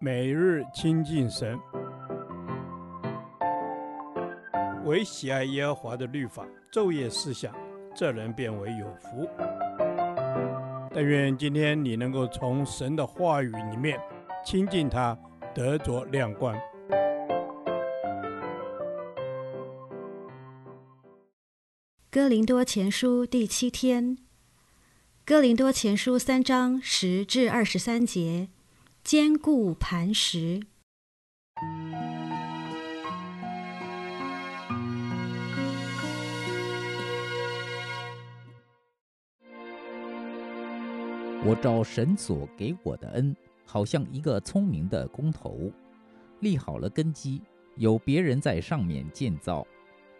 每日亲近神，唯喜爱耶和华的律法，昼夜思想，这人便为有福。但愿今天你能够从神的话语里面亲近他，得着亮光。哥林多前书第七天，哥林多前书三章十至二十三节。坚固磐石。我照神所给我的恩，好像一个聪明的工头，立好了根基，有别人在上面建造，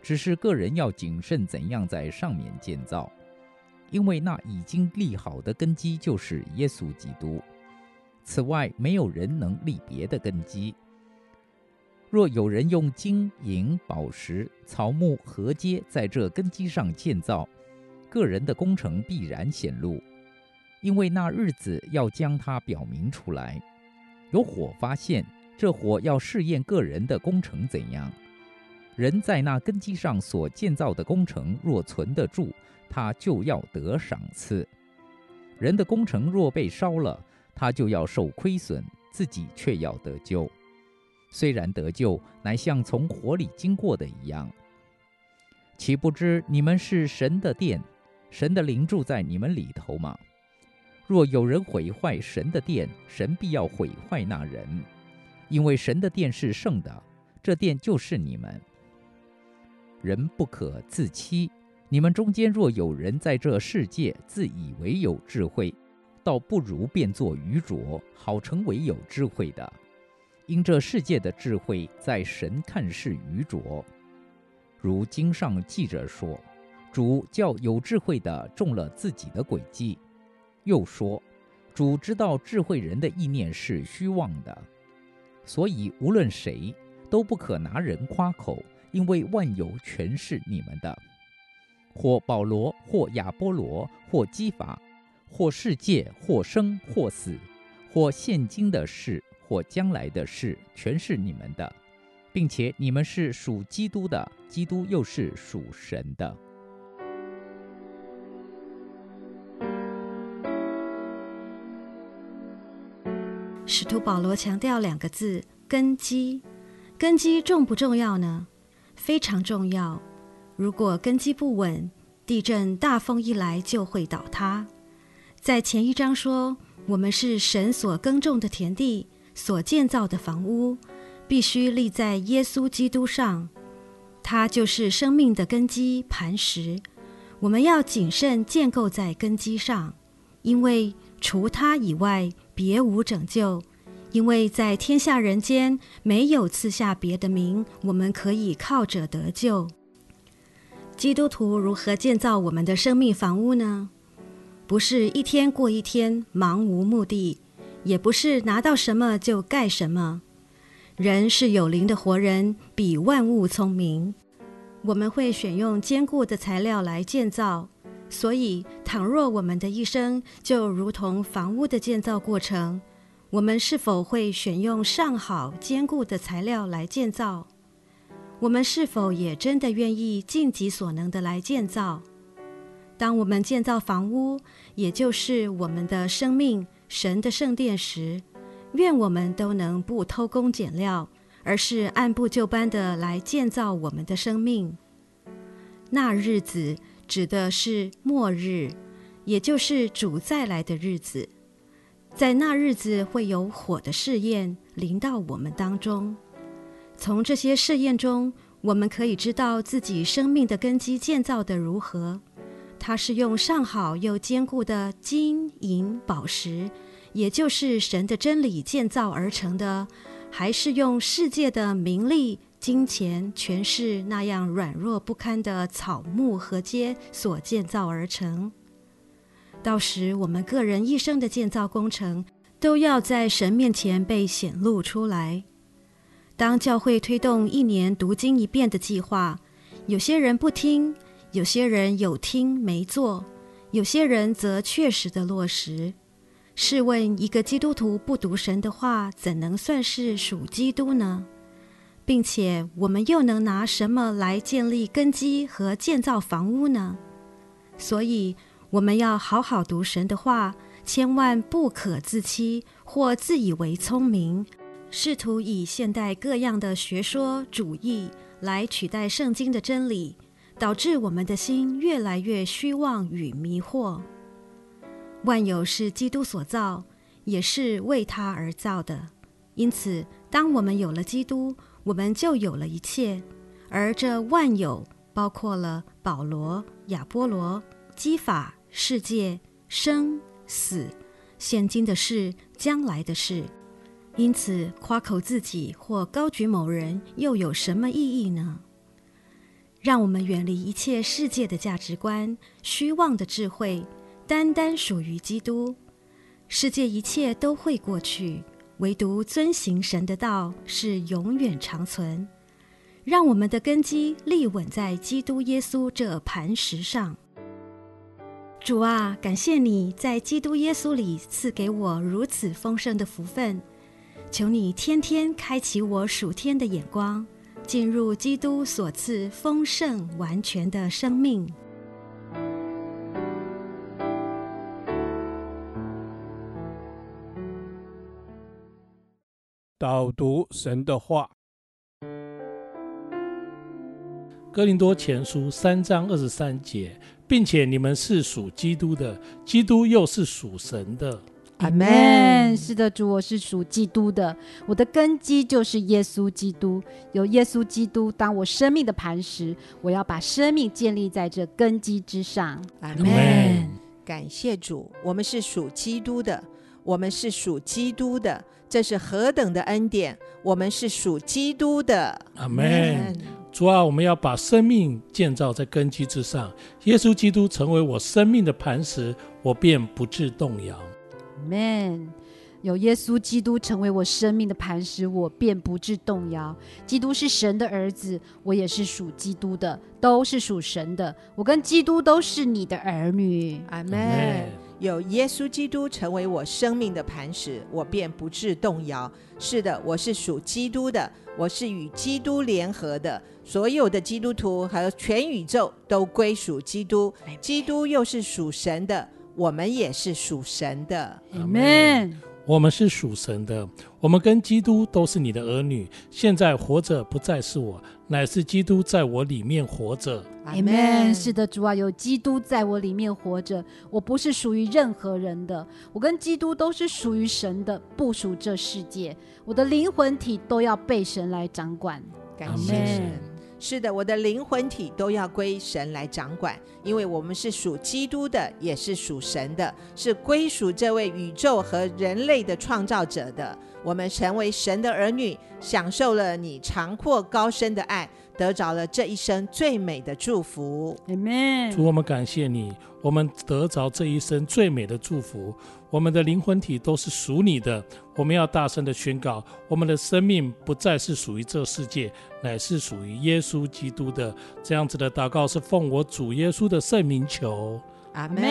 只是个人要谨慎怎样在上面建造，因为那已经立好的根基就是耶稣基督。此外，没有人能立别的根基。若有人用金银宝石、草木禾秸在这根基上建造，个人的工程必然显露，因为那日子要将它表明出来。有火发现，这火要试验个人的工程怎样。人在那根基上所建造的工程若存得住，他就要得赏赐。人的工程若被烧了，他就要受亏损，自己却要得救。虽然得救，乃像从火里经过的一样。岂不知你们是神的殿，神的灵住在你们里头吗？若有人毁坏神的殿，神必要毁坏那人，因为神的殿是圣的，这殿就是你们。人不可自欺，你们中间若有人在这世界自以为有智慧，倒不如变作愚拙，好成为有智慧的。因这世界的智慧在神看是愚拙。如经上记着说：“主叫有智慧的中了自己的诡计。”又说：“主知道智慧人的意念是虚妄的。”所以无论谁都不可拿人夸口，因为万有全是你们的。或保罗，或亚波罗，或基法。或世界，或生，或死，或现今的事，或将来的事，全是你们的，并且你们是属基督的，基督又是属神的。使徒保罗强调两个字：根基。根基重不重要呢？非常重要。如果根基不稳，地震、大风一来就会倒塌。在前一章说，我们是神所耕种的田地，所建造的房屋，必须立在耶稣基督上，他就是生命的根基磐石。我们要谨慎建构在根基上，因为除他以外别无拯救，因为在天下人间没有赐下别的名，我们可以靠着得救。基督徒如何建造我们的生命房屋呢？不是一天过一天，忙无目的；也不是拿到什么就盖什么。人是有灵的活人，比万物聪明。我们会选用坚固的材料来建造，所以，倘若我们的一生就如同房屋的建造过程，我们是否会选用上好坚固的材料来建造？我们是否也真的愿意尽己所能的来建造？当我们建造房屋，也就是我们的生命、神的圣殿时，愿我们都能不偷工减料，而是按部就班的来建造我们的生命。那日子指的是末日，也就是主再来的日子。在那日子会有火的试验临到我们当中，从这些试验中，我们可以知道自己生命的根基建造得如何。它是用上好又坚固的金银宝石，也就是神的真理建造而成的，还是用世界的名利、金钱、权势那样软弱不堪的草木和秸所建造而成？到时我们个人一生的建造工程，都要在神面前被显露出来。当教会推动一年读经一遍的计划，有些人不听。有些人有听没做，有些人则确实的落实。试问一个基督徒不读神的话，怎能算是属基督呢？并且我们又能拿什么来建立根基和建造房屋呢？所以我们要好好读神的话，千万不可自欺或自以为聪明，试图以现代各样的学说主义来取代圣经的真理，导致我们的心越来越虚妄与迷惑。万有是基督所造，也是为他而造的。因此，当我们有了基督，我们就有了一切。而这万有包括了保罗、亚波罗、基法、世界、生死、现今的事、将来的事。因此，夸口自己或高举某人，又有什么意义呢？让我们远离一切世界的价值观、虚妄的智慧。单单属于基督，世界一切都会过去，唯独遵行神的道是永远长存。让我们的根基立稳在基督耶稣这磐石上。主啊，感谢你在基督耶稣里赐给我如此丰盛的福分，求你天天开启我属天的眼光，进入基督所赐丰盛完全的生命。导读神的话，《哥林多前书》三章二十三节，并且你们是属基督的，基督又是属神的。阿门。是的，主，我是属基督的，我的根基就是耶稣基督，有耶稣基督当我生命的磐石，我要把生命建立在这根基之上。阿门。感谢主，我们是属基督的。我们是属基督的，这是何等的恩典！我们是属基督的，阿门。主啊，我们要把生命建造在根基之上。耶稣基督成为我生命的磐石，我便不致动摇。阿门。有耶稣基督成为我生命的磐石，我便不致动摇。基督是神的儿子，我也是属基督的，都是属神的。我跟基督都是你的儿女。阿门。有耶稣基督成为我生命的磐石，我便不致动摇。是的，我是属基督的，我是与基督联合的。所有的基督徒和全宇宙都归属基督，基督又是属神的，我们也是属神的。阿门。我们是属神的，我们跟基督都是你的儿女。现在活着不再是我，乃是基督在我里面活着。阿门。是的，主啊，有基督在我里面活着，我不是属于任何人的，我跟基督都是属于神的，不属这世界。我的灵魂体都要被神来掌管。感谢神。是的，我的灵魂体都要归神来掌管，因为我们是属基督的，也是属神的，是归属这位宇宙和人类的创造者的。我们成为神的儿女，享受了你长阔高深的爱，得着了这一生最美的祝福。阿门。主，我们感谢你，我们得着这一生最美的祝福。我们的灵魂体都是属你的，我们要大声的宣告：我们的生命不再是属于这世界，乃是属于耶稣基督的。这样子的祷告是奉我主耶稣的圣名求。阿门。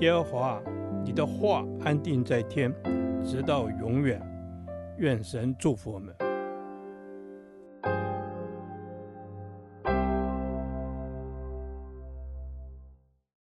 耶和华，你的话安定在天，直到永远。愿神祝福我们。